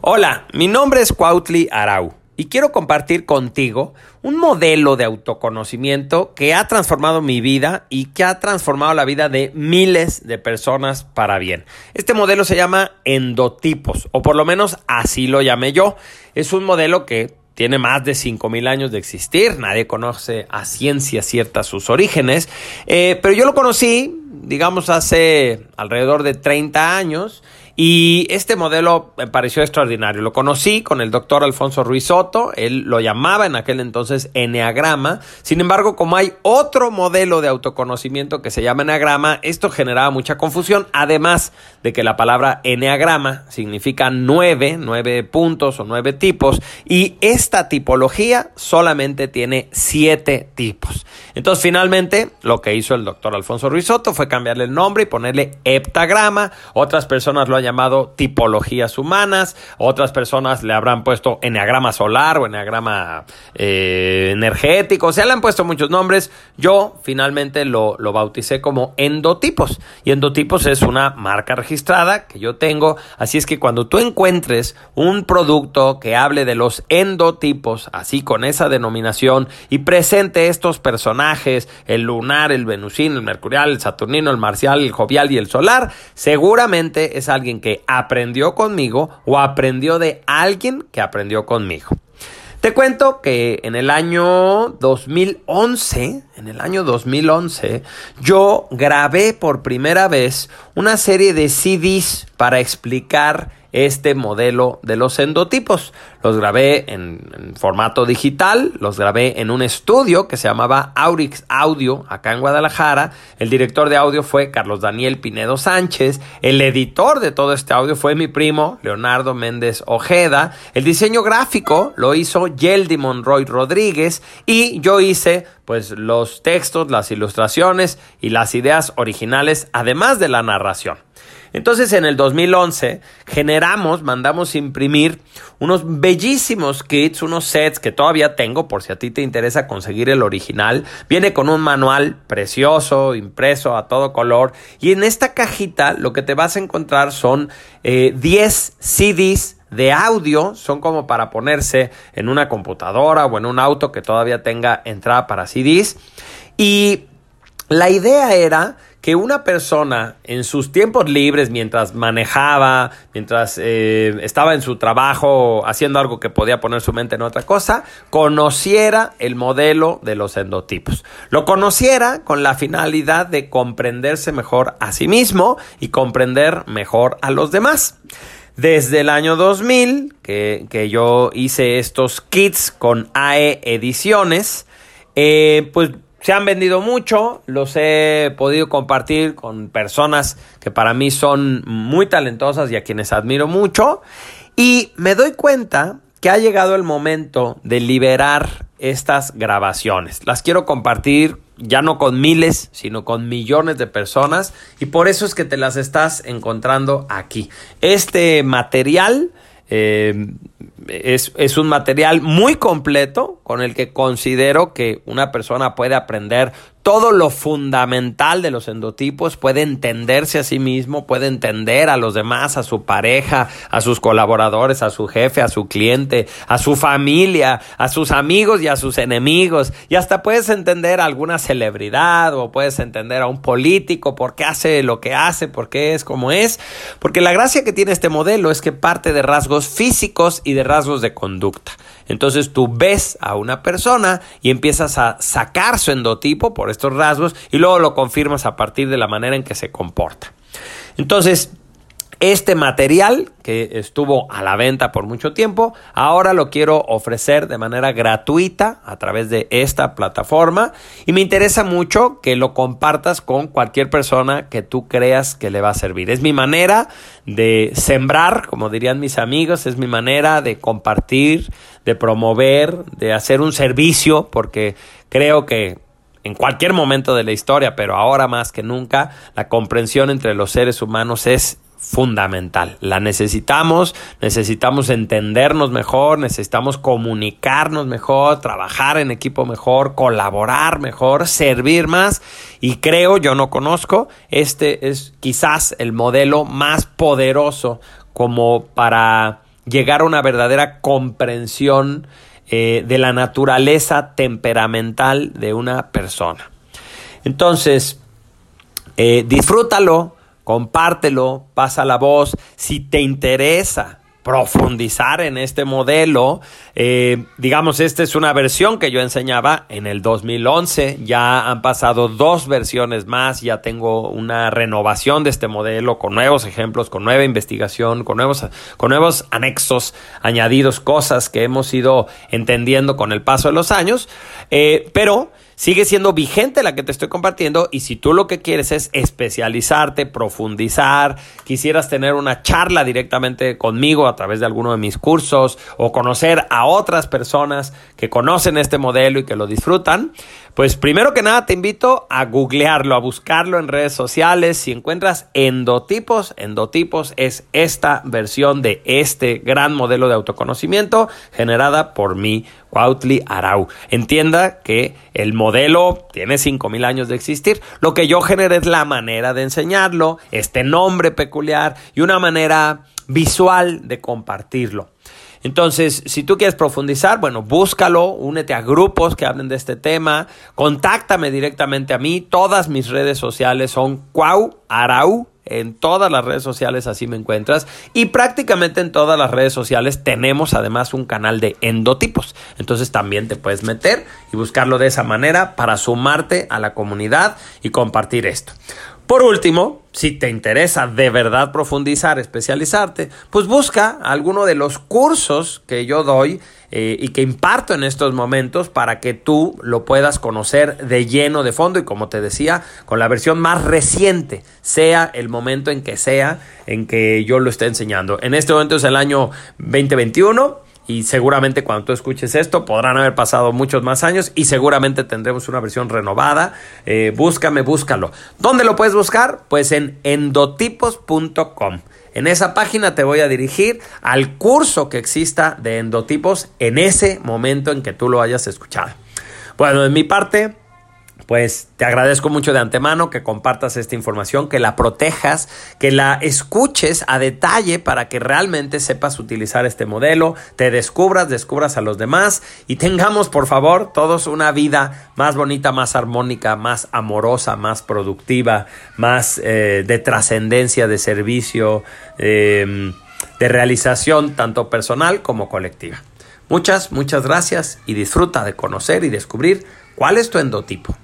Hola, mi nombre es Cuautli Arau y quiero compartir contigo un modelo de autoconocimiento que ha transformado mi vida y que ha transformado la vida de miles de personas para bien. Este modelo se llama endotipos, o por lo menos así lo llamé yo. Es un modelo que tiene más de 5.000 años de existir, nadie conoce a ciencia cierta sus orígenes, eh, pero yo lo conocí, digamos, hace alrededor de 30 años y este modelo me pareció extraordinario. Lo conocí con el doctor Alfonso Ruiz Soto, él lo llamaba en aquel entonces Enneagrama. Sin embargo, como hay otro modelo de autoconocimiento que se llama Enneagrama, esto generaba mucha confusión, además de que la palabra Enneagrama significa nueve, nueve puntos o nueve tipos, y esta tipología solamente tiene siete tipos. Entonces, finalmente, lo que hizo el doctor Alfonso Ruiz Soto fue cambiarle el nombre y ponerle heptagrama. Otras personas lo han llamado tipologías humanas, otras personas le habrán puesto eneagrama solar o eneagrama eh, energético, o sea, le han puesto muchos nombres. Yo finalmente lo, lo bauticé como endotipos. Y endotipos es una marca registrada que yo tengo, así es que cuando tú encuentres un producto que hable de los endotipos, así con esa denominación y presente estos personajes, el lunar, el venusino, el mercurial, el saturnino, el marcial, el jovial y el solar, seguramente es alguien que aprendió conmigo o aprendió de alguien que aprendió conmigo. Te cuento que en el año 2011, en el año 2011, yo grabé por primera vez una serie de CDs para explicar este modelo de los endotipos. Los grabé en, formato digital, los grabé en un estudio que se llamaba Aurix Audio, acá en Guadalajara. El director de audio fue Carlos Daniel Pinedo Sánchez. El editor de todo este audio fue mi primo, Leonardo Méndez Ojeda. El diseño gráfico lo hizo Yeldi Monroy Rodríguez. Y yo hice, pues, los textos, las ilustraciones y las ideas originales, además de la narración. Entonces en el 2011 generamos, mandamos imprimir unos bellísimos kits, unos sets que todavía tengo por si a ti te interesa conseguir el original. Viene con un manual precioso, impreso a todo color. Y en esta cajita lo que te vas a encontrar son 10 eh, CDs de audio son como para ponerse en una computadora o en un auto que todavía tenga entrada para CDs. Y la idea era que una persona en sus tiempos libres, mientras manejaba, mientras eh, estaba en su trabajo haciendo algo que podía poner su mente en otra cosa, conociera el modelo de los endotipos. Lo conociera con la finalidad de comprenderse mejor a sí mismo y comprender mejor a los demás. Desde el año 2000, que, que yo hice estos kits con AE Ediciones, eh, pues se han vendido mucho, los he podido compartir con personas que para mí son muy talentosas y a quienes admiro mucho. Y me doy cuenta que ha llegado el momento de liberar estas grabaciones. Las quiero compartir ya no con miles, sino con millones de personas y por eso es que te las estás encontrando aquí. Este material eh, es, es, un material muy completo con el que considero que una persona puede aprender todo lo fundamental de los endotipos, puede entenderse a sí mismo, puede entender a los demás, a su pareja, a sus colaboradores, a su jefe, a su cliente, a su familia, a sus amigos y a sus enemigos. Y hasta puedes entender a alguna celebridad o puedes entender a un político por qué hace lo que hace, por qué es como es. Porque la gracia que tiene este modelo es que parte de rasgos físicos y de rasgos de conducta. Entonces tú ves a una persona y empiezas a sacar su endotipo por estos rasgos y luego lo confirmas a partir de la manera en que se comporta. Entonces, este material que estuvo a la venta por mucho tiempo, ahora lo quiero ofrecer de manera gratuita a través de esta plataforma y me interesa mucho que lo compartas con cualquier persona que tú creas que le va a servir. Es mi manera de sembrar, como dirían mis amigos, es mi manera de compartir, de promover, de hacer un servicio, porque creo que en cualquier momento de la historia, pero ahora más que nunca, la comprensión entre los seres humanos es fundamental. La necesitamos, necesitamos entendernos mejor, necesitamos comunicarnos mejor, trabajar en equipo mejor, colaborar mejor, servir más y creo, yo no conozco, este es quizás el modelo más poderoso como para llegar a una verdadera comprensión eh, de la naturaleza temperamental de una persona. Entonces, eh, disfrútalo, compártelo, pasa la voz. Si te interesa profundizar en este modelo. Eh, digamos, esta es una versión que yo enseñaba en el 2011. Ya han pasado dos versiones más. Ya tengo una renovación de este modelo con nuevos ejemplos, con nueva investigación, con nuevos, con nuevos anexos añadidos, cosas que hemos ido entendiendo con el paso de los años. Eh, pero sigue siendo vigente la que te estoy compartiendo y si tú lo que quieres es especializarte, profundizar, quisieras tener una charla directamente conmigo a través de alguno de mis cursos o conocer a otras personas que conocen este modelo y que lo disfrutan, pues primero que nada te invito a googlearlo, a buscarlo en redes sociales. Si encuentras endotipos, endotipos es esta versión de este gran modelo de autoconocimiento generada por mí Cuautli Arau. Entienda que el modelo tiene 5.000 años de existir. Lo que yo generé es la manera de enseñarlo, este nombre peculiar y una manera visual de compartirlo. Entonces, si tú quieres profundizar, bueno, búscalo, únete a grupos que hablen de este tema, contáctame directamente a mí. Todas mis redes sociales son Cuau Arau en todas las redes sociales así me encuentras. Y prácticamente en todas las redes sociales tenemos además un canal de endotipos. Entonces también te puedes meter y buscarlo de esa manera para sumarte a la comunidad y compartir esto. Por último, si te interesa de verdad profundizar, especializarte, pues busca alguno de los cursos que yo doy eh, y que imparto en estos momentos para que tú lo puedas conocer de lleno, de fondo y como te decía, con la versión más reciente, sea el momento en que sea en que yo lo esté enseñando. En este momento es el año 2021 y seguramente cuando tú escuches esto podrán haber pasado muchos más años y seguramente tendremos una versión renovada. Eh, búscame, búscalo. ¿Dónde lo puedes buscar? Pues en endotipos.com. En esa página te voy a dirigir al curso que exista de endotipos en ese momento en que tú lo hayas escuchado. Bueno, de mi parte, pues te agradezco mucho de antemano que compartas esta información, que la protejas, que la escuches a detalle para que realmente sepas utilizar este modelo, te descubras, descubras a los demás y tengamos, por favor, todos una vida más bonita, más armónica, más amorosa, más productiva, más eh, de trascendencia, de servicio, em, de realización tanto personal como colectiva. Muchas, muchas gracias y disfruta de conocer y descubrir cuál es tu endotipo.